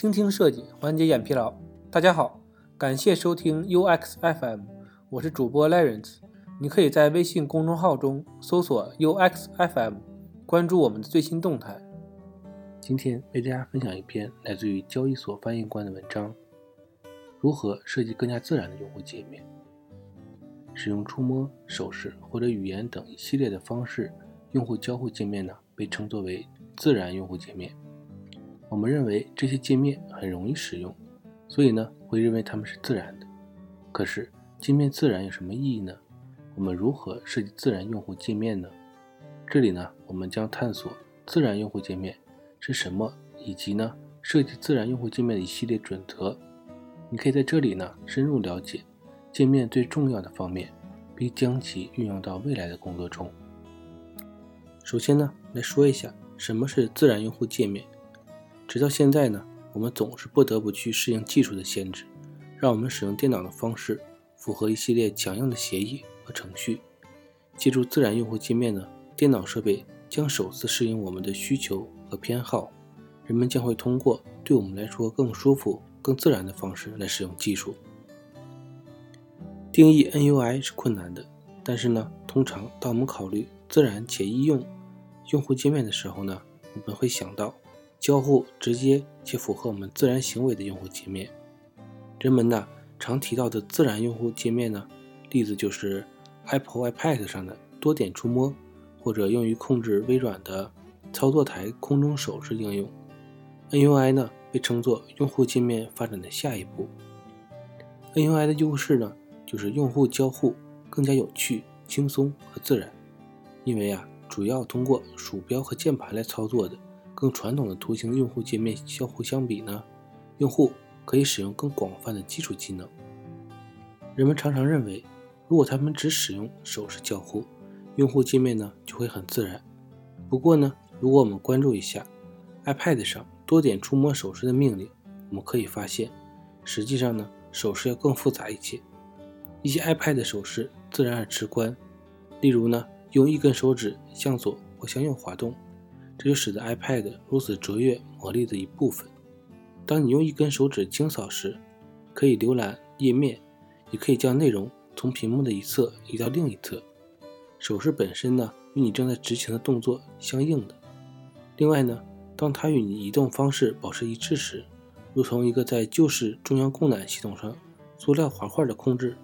倾听设计，缓解眼疲劳。大家好，感谢收听 UX FM，我是主播 Lawrence。你可以在微信公众号中搜索 UX FM，关注我们的最新动态。今天为大家分享一篇来自于交易所翻译官的文章：如何设计更加自然的用户界面。使用触摸、手势或者语言等一系列的方式，用户交互界面呢被称作为自然用户界面。我们认为这些界面很容易使用，所以呢会认为它们是自然的。可是界面自然有什么意义呢？我们如何设计自然用户界面呢？这里呢我们将探索自然用户界面是什么，以及呢设计自然用户界面的一系列准则。你可以在这里呢深入了解界面最重要的方面，并将其运用到未来的工作中。首先呢来说一下什么是自然用户界面。直到现在呢，我们总是不得不去适应技术的限制，让我们使用电脑的方式符合一系列强硬的协议和程序。借助自然用户界面呢，电脑设备将首次适应我们的需求和偏好，人们将会通过对我们来说更舒服、更自然的方式来使用技术。定义 NUI 是困难的，但是呢，通常当我们考虑自然且易用用户界面的时候呢，我们会想到。交互直接且符合我们自然行为的用户界面，人们呢常提到的自然用户界面呢，例子就是 Apple iPad 上的多点触摸，或者用于控制微软的操作台空中手势应用。NUI 呢被称作用户界面发展的下一步。NUI 的优势呢就是用户交互更加有趣、轻松和自然，因为啊主要通过鼠标和键盘来操作的。跟传统的图形用户界面交互相比呢，用户可以使用更广泛的基础技能。人们常常认为，如果他们只使用手势交互，用户界面呢就会很自然。不过呢，如果我们关注一下 iPad 上多点触摸手势的命令，我们可以发现，实际上呢手势要更复杂一些。一些 iPad 的手势自然而直观，例如呢用一根手指向左或向右滑动。这就使得 iPad 如此卓越魔力的一部分。当你用一根手指轻扫时，可以浏览页面，也可以将内容从屏幕的一侧移到另一侧。手势本身呢，与你正在执行的动作相应的。另外呢，当它与你移动方式保持一致时，如同一个在旧式中央供暖系统上塑料滑块的控制，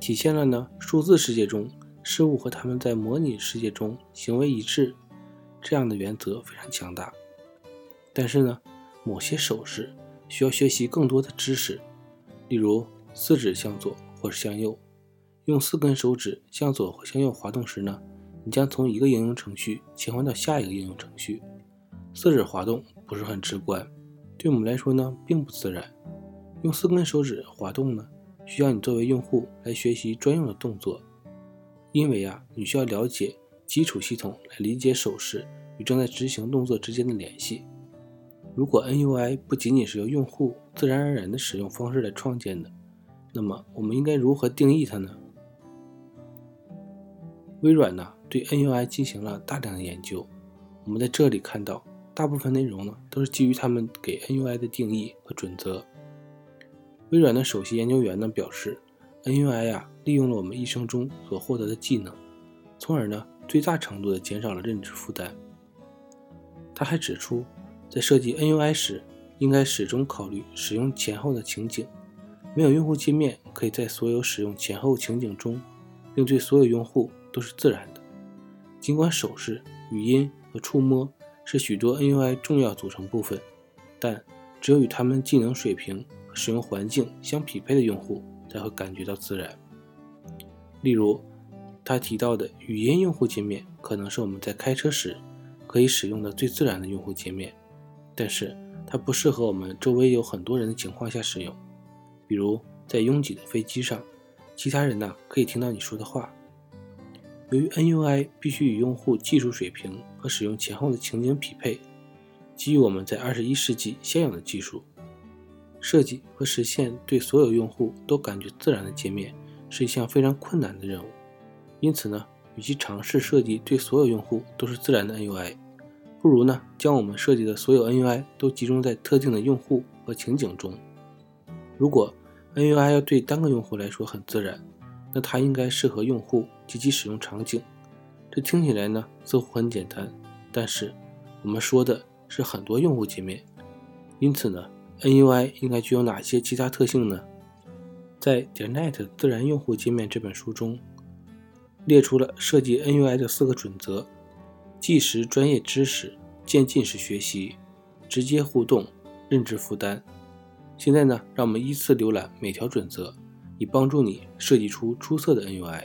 体现了呢数字世界中事物和它们在模拟世界中行为一致。这样的原则非常强大，但是呢，某些手势需要学习更多的知识，例如四指向左或是向右。用四根手指向左或向右滑动时呢，你将从一个应用程序切换到下一个应用程序。四指滑动不是很直观，对我们来说呢，并不自然。用四根手指滑动呢，需要你作为用户来学习专用的动作，因为啊，你需要了解。基础系统来理解手势与正在执行动作之间的联系。如果 NUI 不仅仅是由用户自然而然的使用方式来创建的，那么我们应该如何定义它呢？微软呢对 NUI 进行了大量的研究。我们在这里看到，大部分内容呢都是基于他们给 NUI 的定义和准则。微软的首席研究员呢表示，NUI 啊利用了我们一生中所获得的技能，从而呢。最大程度地减少了认知负担。他还指出，在设计 NUI 时，应该始终考虑使用前后的情景。没有用户界面可以在所有使用前后情景中，并对所有用户都是自然的。尽管手势、语音和触摸是许多 NUI 重要组成部分，但只有与他们技能水平和使用环境相匹配的用户才会感觉到自然。例如。他提到的语音用户界面可能是我们在开车时可以使用的最自然的用户界面，但是它不适合我们周围有很多人的情况下使用，比如在拥挤的飞机上，其他人呢可以听到你说的话。由于 NUI 必须与用户技术水平和使用前后的情景匹配，基于我们在二十一世纪现有的技术，设计和实现对所有用户都感觉自然的界面是一项非常困难的任务。因此呢，与其尝试设计对所有用户都是自然的 NUI，不如呢将我们设计的所有 NUI 都集中在特定的用户和情景中。如果 NUI 要对单个用户来说很自然，那它应该适合用户及其使用场景。这听起来呢似乎很简单，但是我们说的是很多用户界面，因此呢 NUI 应该具有哪些其他特性呢？在《点 net 自然用户界面》这本书中，列出了设计 NUI 的四个准则：即时专业知识、渐进式学习、直接互动、认知负担。现在呢，让我们依次浏览每条准则，以帮助你设计出出色的 NUI。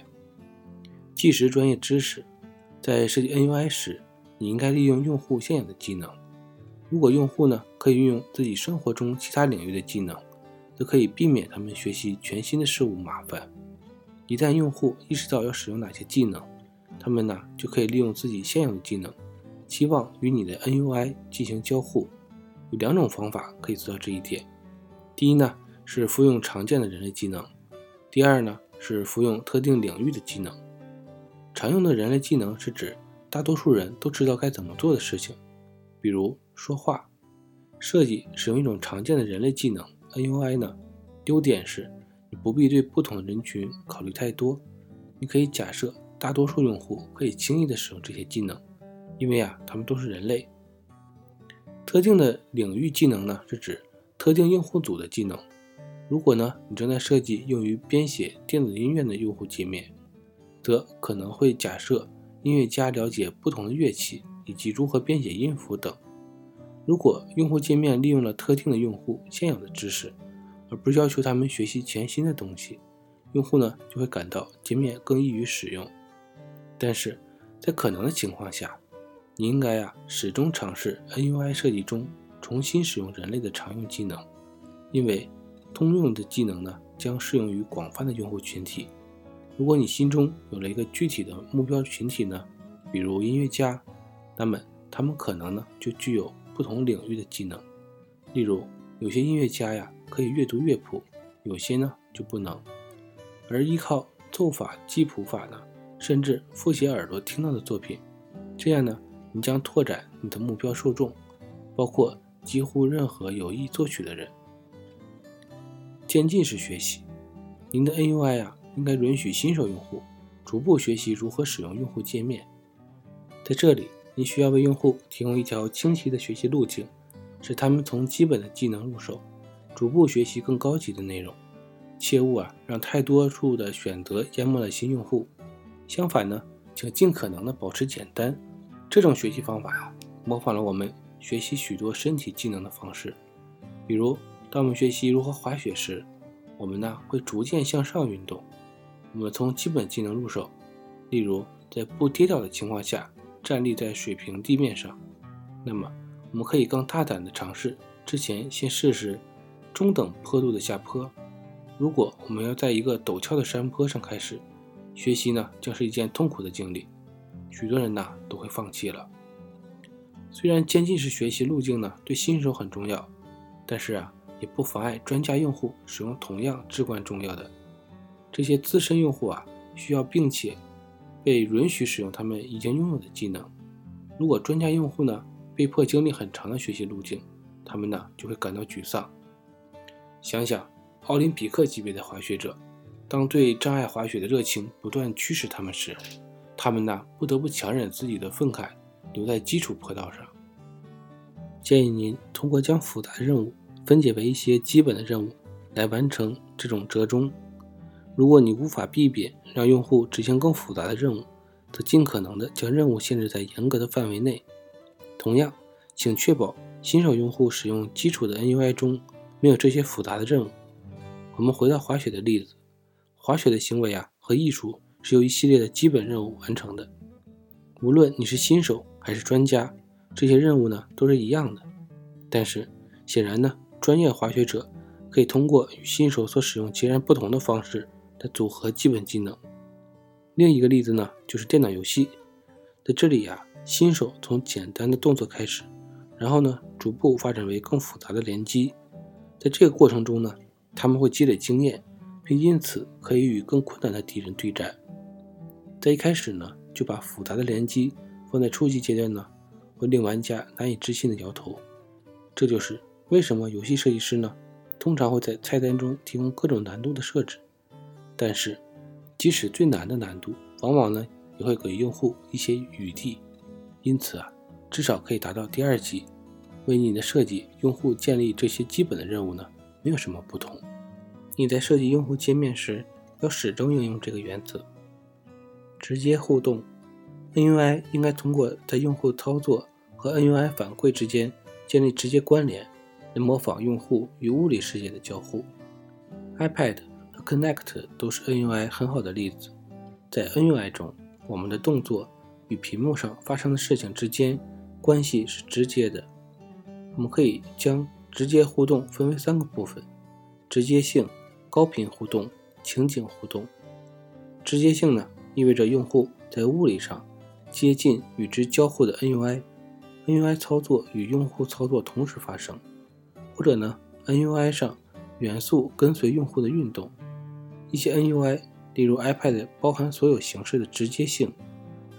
即时专业知识，在设计 NUI 时，你应该利用用户现有的技能。如果用户呢可以运用自己生活中其他领域的技能。则可以避免他们学习全新的事物麻烦。一旦用户意识到要使用哪些技能，他们呢就可以利用自己现有的技能，期望与你的 NUI 进行交互。有两种方法可以做到这一点：第一呢是服用常见的人类技能；第二呢是服用特定领域的技能。常用的人类技能是指大多数人都知道该怎么做的事情，比如说话。设计使用一种常见的人类技能。NUI 呢，优点是不必对不同的人群考虑太多，你可以假设大多数用户可以轻易的使用这些技能，因为啊，他们都是人类。特定的领域技能呢，是指特定用户组的技能。如果呢，你正在设计用于编写电子音乐的用户界面，则可能会假设音乐家了解不同的乐器以及如何编写音符等。如果用户界面利用了特定的用户现有的知识，而不是要求他们学习全新的东西，用户呢就会感到界面更易于使用。但是在可能的情况下，你应该啊始终尝试 NUI 设计中重新使用人类的常用技能，因为通用的技能呢将适用于广泛的用户群体。如果你心中有了一个具体的目标群体呢，比如音乐家，那么他们可能呢就具有。不同领域的技能，例如有些音乐家呀可以阅读乐谱，有些呢就不能。而依靠奏法记谱法呢，甚至复写耳朵听到的作品，这样呢，你将拓展你的目标受众，包括几乎任何有意作曲的人。渐进式学习，您的 NUI 啊应该允许新手用户逐步学习如何使用用户界面，在这里。你需要为用户提供一条清晰的学习路径，使他们从基本的技能入手，逐步学习更高级的内容。切勿啊，让太多处的选择淹没了新用户。相反呢，请尽可能的保持简单。这种学习方法呀，模仿了我们学习许多身体技能的方式。比如，当我们学习如何滑雪时，我们呢会逐渐向上运动。我们从基本技能入手，例如在不跌倒的情况下。站立在水平地面上，那么我们可以更大胆的尝试。之前先试试中等坡度的下坡。如果我们要在一个陡峭的山坡上开始学习呢，将是一件痛苦的经历，许多人呢都会放弃了。虽然渐进式学习路径呢对新手很重要，但是啊也不妨碍专家用户使用同样至关重要的。这些资深用户啊需要并且。被允许使用他们已经拥有的技能。如果专家用户呢被迫经历很长的学习路径，他们呢就会感到沮丧。想想奥林匹克级别的滑雪者，当对障碍滑雪的热情不断驱使他们时，他们呢不得不强忍自己的愤慨，留在基础坡道上。建议您通过将复杂任务分解为一些基本的任务来完成这种折中。如果你无法避免让用户执行更复杂的任务，则尽可能的将任务限制在严格的范围内。同样，请确保新手用户使用基础的 NUI 中没有这些复杂的任务。我们回到滑雪的例子，滑雪的行为啊和艺术是由一系列的基本任务完成的。无论你是新手还是专家，这些任务呢都是一样的。但是显然呢，专业滑雪者可以通过与新手所使用截然不同的方式。的组合基本技能。另一个例子呢，就是电脑游戏。在这里呀，新手从简单的动作开始，然后呢，逐步发展为更复杂的联机。在这个过程中呢，他们会积累经验，并因此可以与更困难的敌人对战。在一开始呢，就把复杂的联机放在初级阶段呢，会令玩家难以置信的摇头。这就是为什么游戏设计师呢，通常会在菜单中提供各种难度的设置。但是，即使最难的难度，往往呢也会给用户一些余地。因此啊，至少可以达到第二级。为你的设计用户建立这些基本的任务呢，没有什么不同。你在设计用户界面时，要始终应用这个原则：直接互动。NUI 应该通过在用户操作和 NUI 反馈之间建立直接关联，来模仿用户与物理世界的交互。iPad 和 Connect 都是 NUI 很好的例子。在 NUI 中，我们的动作与屏幕上发生的事情之间关系是直接的。我们可以将直接互动分为三个部分：直接性、高频互动、情景互动。直接性呢，意味着用户在物理上接近与之交互的 NUI，NUI 操作与用户操作同时发生，或者呢，NUI 上元素跟随用户的运动。一些 NUI，例如 iPad，包含所有形式的直接性，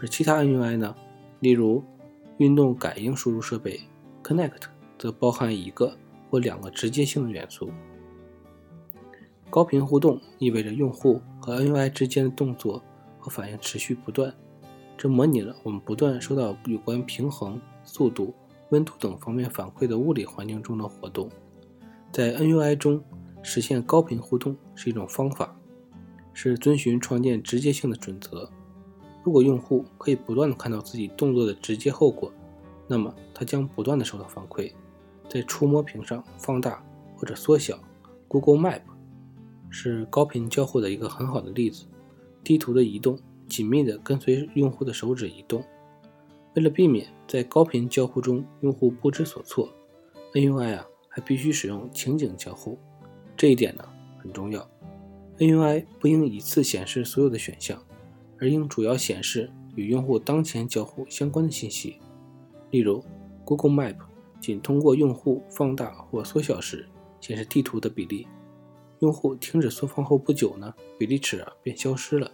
而其他 NUI 呢，例如运动感应输入设备 Connect。则包含一个或两个直接性的元素。高频互动意味着用户和 NUI 之间的动作和反应持续不断，这模拟了我们不断收到有关平衡、速度、温度等方面反馈的物理环境中的活动。在 NUI 中实现高频互动是一种方法，是遵循创建直接性的准则。如果用户可以不断的看到自己动作的直接后果，那么他将不断的收到反馈。在触摸屏上放大或者缩小，Google Map 是高频交互的一个很好的例子。地图的移动紧密地跟随用户的手指移动。为了避免在高频交互中用户不知所措，NUI 啊还必须使用情景交互。这一点呢很重要。NUI 不应一次显示所有的选项，而应主要显示与用户当前交互相关的信息。例如，Google Map。仅通过用户放大或缩小时显示地图的比例，用户停止缩放后不久呢，比例尺啊便消失了。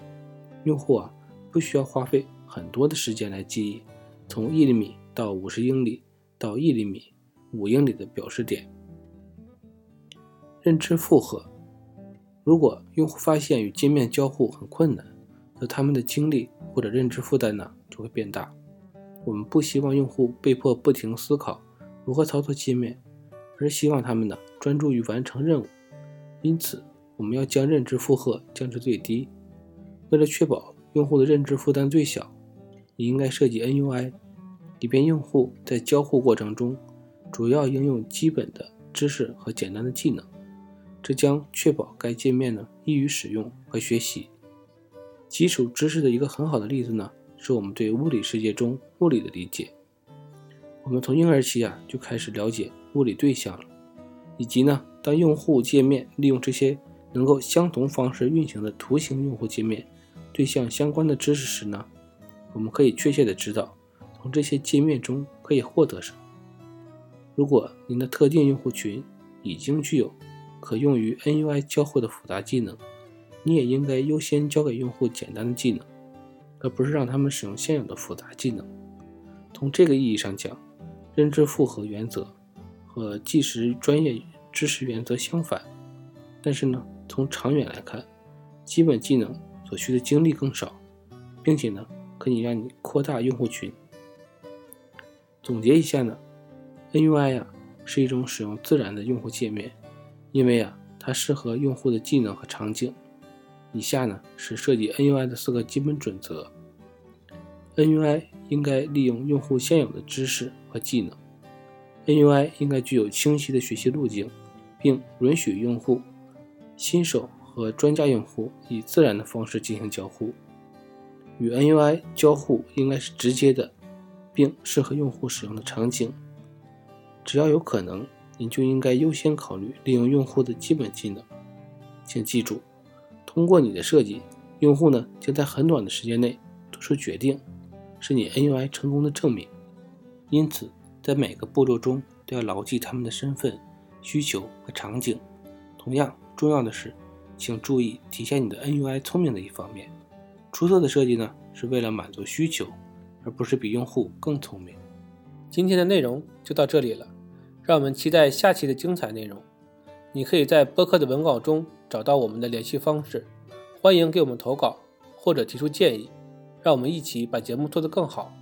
用户啊不需要花费很多的时间来记忆从一厘米到五十英里到一厘米、五英里的表示点。认知负荷，如果用户发现与界面交互很困难，则他们的精力或者认知负担呢就会变大。我们不希望用户被迫不停思考。如何操作界面，而希望他们呢专注于完成任务。因此，我们要将认知负荷降至最低。为了确保用户的认知负担最小，你应该设计 NUI，以便用户在交互过程中主要应用基本的知识和简单的技能。这将确保该界面呢易于使用和学习。基础知识的一个很好的例子呢，是我们对物理世界中物理的理解。我们从婴儿期啊就开始了解物理对象了，以及呢，当用户界面利用这些能够相同方式运行的图形用户界面对象相关的知识时呢，我们可以确切的知道从这些界面中可以获得什么。如果您的特定用户群已经具有可用于 NUI 交互的复杂技能，你也应该优先教给用户简单的技能，而不是让他们使用现有的复杂技能。从这个意义上讲，认知负荷原则和计时专业知识原则相反，但是呢，从长远来看，基本技能所需的精力更少，并且呢，可以让你扩大用户群。总结一下呢，NUI 呀是一种使用自然的用户界面，因为啊它适合用户的技能和场景。以下呢是设计 NUI 的四个基本准则。NUI 应该利用用户现有的知识和技能。NUI 应该具有清晰的学习路径，并允许用户、新手和专家用户以自然的方式进行交互。与 NUI 交互应该是直接的，并适合用户使用的场景。只要有可能，你就应该优先考虑利用用户的基本技能。请记住，通过你的设计，用户呢将在很短的时间内做出决定。是你 nui 成功的证明。因此在每个步骤中都要牢记他们的身份需求和场景。同样重要的是请注意体现你的 nui 聪明的一方面。出色的设计呢是为了满足需求而不是比用户更聪明。今天的内容就到这里了让我们期待下期的精彩内容。你可以在播客的文稿中找到我们的联系方式欢迎给我们投稿或者提出建议让我们一起把节目做得更好。